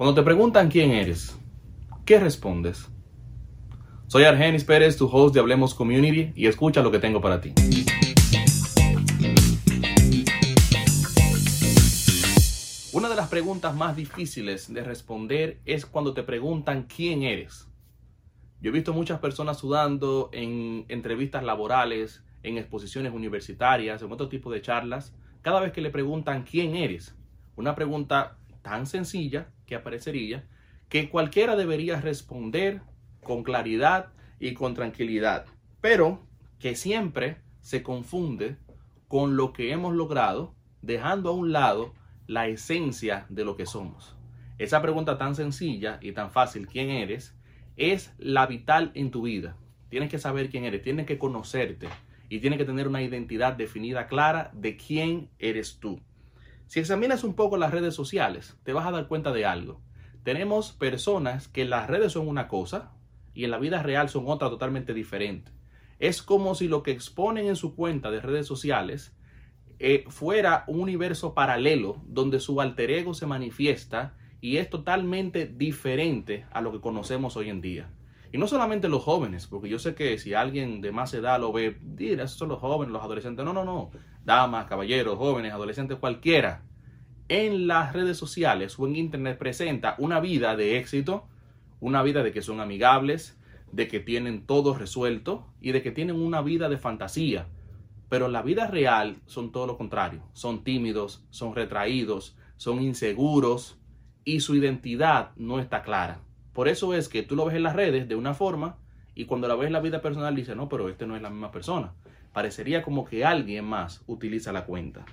Cuando te preguntan quién eres, ¿qué respondes? Soy Argenis Pérez, tu host de Hablemos Community, y escucha lo que tengo para ti. Una de las preguntas más difíciles de responder es cuando te preguntan quién eres. Yo he visto muchas personas sudando en entrevistas laborales, en exposiciones universitarias, en otro tipo de charlas, cada vez que le preguntan quién eres. Una pregunta tan sencilla que aparecería que cualquiera debería responder con claridad y con tranquilidad, pero que siempre se confunde con lo que hemos logrado, dejando a un lado la esencia de lo que somos. Esa pregunta tan sencilla y tan fácil, ¿quién eres? Es la vital en tu vida. Tienes que saber quién eres, tienes que conocerte y tienes que tener una identidad definida clara de quién eres tú. Si examinas un poco las redes sociales, te vas a dar cuenta de algo. Tenemos personas que en las redes son una cosa y en la vida real son otra totalmente diferente. Es como si lo que exponen en su cuenta de redes sociales eh, fuera un universo paralelo donde su alter ego se manifiesta y es totalmente diferente a lo que conocemos hoy en día. Y no solamente los jóvenes, porque yo sé que si alguien de más edad lo ve, dirá, esos son los jóvenes, los adolescentes. No, no, no. Damas, caballeros, jóvenes, adolescentes, cualquiera. En las redes sociales o en internet presenta una vida de éxito, una vida de que son amigables, de que tienen todo resuelto y de que tienen una vida de fantasía. Pero en la vida real son todo lo contrario. Son tímidos, son retraídos, son inseguros y su identidad no está clara. Por eso es que tú lo ves en las redes de una forma y cuando la ves en la vida personal dices, no, pero este no es la misma persona. Parecería como que alguien más utiliza la cuenta.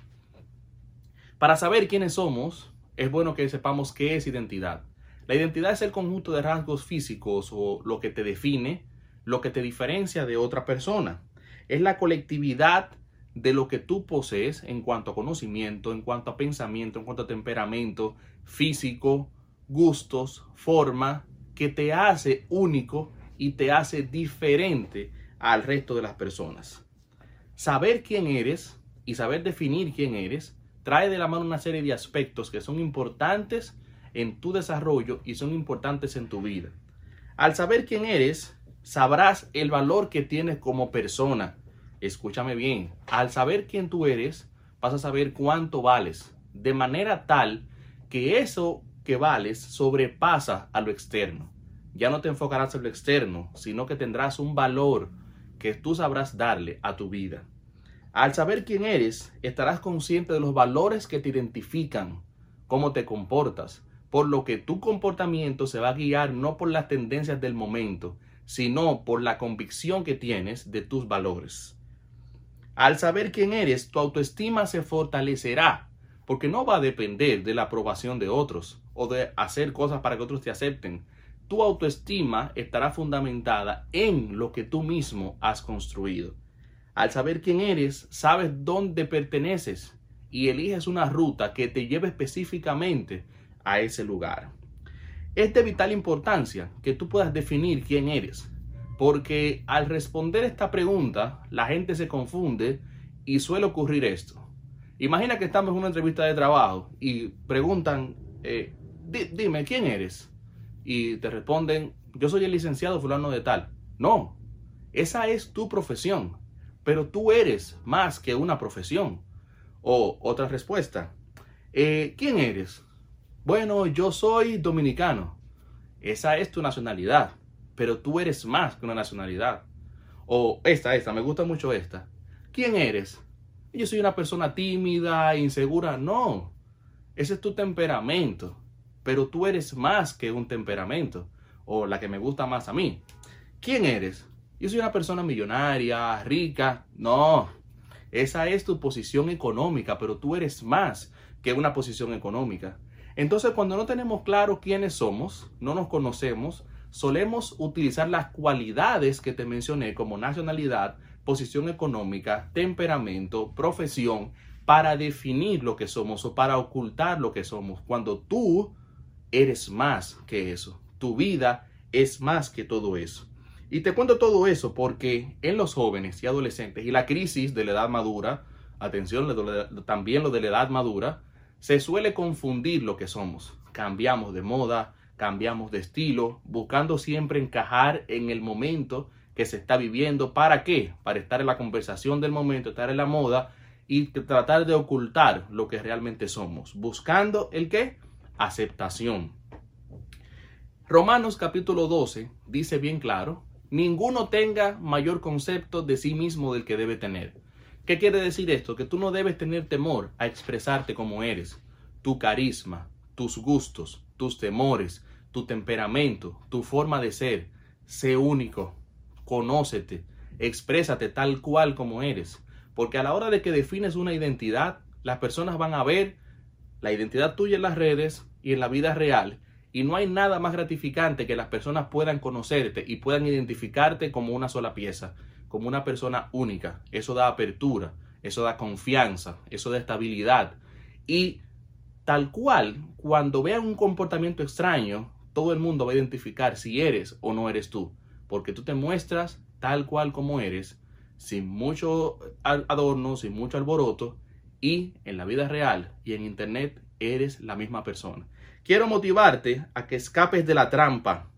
Para saber quiénes somos, es bueno que sepamos qué es identidad. La identidad es el conjunto de rasgos físicos o lo que te define, lo que te diferencia de otra persona. Es la colectividad de lo que tú posees en cuanto a conocimiento, en cuanto a pensamiento, en cuanto a temperamento físico, gustos, forma, que te hace único y te hace diferente al resto de las personas. Saber quién eres y saber definir quién eres trae de la mano una serie de aspectos que son importantes en tu desarrollo y son importantes en tu vida. Al saber quién eres, sabrás el valor que tienes como persona. Escúchame bien, al saber quién tú eres, vas a saber cuánto vales, de manera tal que eso que vales sobrepasa a lo externo. Ya no te enfocarás en lo externo, sino que tendrás un valor que tú sabrás darle a tu vida. Al saber quién eres, estarás consciente de los valores que te identifican, cómo te comportas, por lo que tu comportamiento se va a guiar no por las tendencias del momento, sino por la convicción que tienes de tus valores. Al saber quién eres, tu autoestima se fortalecerá porque no va a depender de la aprobación de otros o de hacer cosas para que otros te acepten. Tu autoestima estará fundamentada en lo que tú mismo has construido. Al saber quién eres, sabes dónde perteneces y eliges una ruta que te lleve específicamente a ese lugar. Es de vital importancia que tú puedas definir quién eres, porque al responder esta pregunta, la gente se confunde y suele ocurrir esto. Imagina que estamos en una entrevista de trabajo y preguntan, eh, dime, ¿quién eres? Y te responden, yo soy el licenciado fulano de tal. No, esa es tu profesión, pero tú eres más que una profesión. O otra respuesta, eh, ¿quién eres? Bueno, yo soy dominicano. Esa es tu nacionalidad, pero tú eres más que una nacionalidad. O esta, esta, me gusta mucho esta. ¿Quién eres? yo soy una persona tímida, insegura. No, ese es tu temperamento. Pero tú eres más que un temperamento. O la que me gusta más a mí. ¿Quién eres? Yo soy una persona millonaria, rica. No, esa es tu posición económica, pero tú eres más que una posición económica. Entonces, cuando no tenemos claro quiénes somos, no nos conocemos, solemos utilizar las cualidades que te mencioné como nacionalidad, posición económica, temperamento, profesión, para definir lo que somos o para ocultar lo que somos, cuando tú eres más que eso. Tu vida es más que todo eso. Y te cuento todo eso porque en los jóvenes y adolescentes y la crisis de la edad madura, atención, también lo de la edad madura, se suele confundir lo que somos. cambiamos de moda, cambiamos de estilo, buscando siempre encajar en el momento que se está viviendo. ¿Para qué? Para estar en la conversación del momento, estar en la moda y tratar de ocultar lo que realmente somos. Buscando el qué? Aceptación. Romanos capítulo 12 dice bien claro, ninguno tenga mayor concepto de sí mismo del que debe tener. ¿Qué quiere decir esto? Que tú no debes tener temor a expresarte como eres, tu carisma, tus gustos, tus temores, tu temperamento, tu forma de ser. Sé único, conócete, exprésate tal cual como eres. Porque a la hora de que defines una identidad, las personas van a ver la identidad tuya en las redes y en la vida real. Y no hay nada más gratificante que las personas puedan conocerte y puedan identificarte como una sola pieza, como una persona única. Eso da apertura, eso da confianza, eso da estabilidad. Y tal cual, cuando vean un comportamiento extraño, todo el mundo va a identificar si eres o no eres tú porque tú te muestras tal cual como eres, sin mucho adorno, sin mucho alboroto, y en la vida real y en internet eres la misma persona. Quiero motivarte a que escapes de la trampa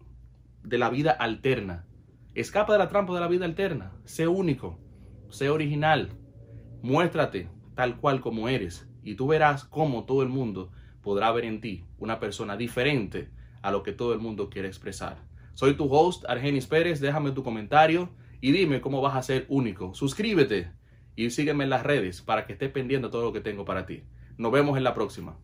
de la vida alterna. Escapa de la trampa de la vida alterna. Sé único, sé original, muéstrate tal cual como eres y tú verás cómo todo el mundo podrá ver en ti una persona diferente a lo que todo el mundo quiere expresar. Soy tu host, Argenis Pérez. Déjame tu comentario y dime cómo vas a ser único. Suscríbete y sígueme en las redes para que estés pendiente de todo lo que tengo para ti. Nos vemos en la próxima.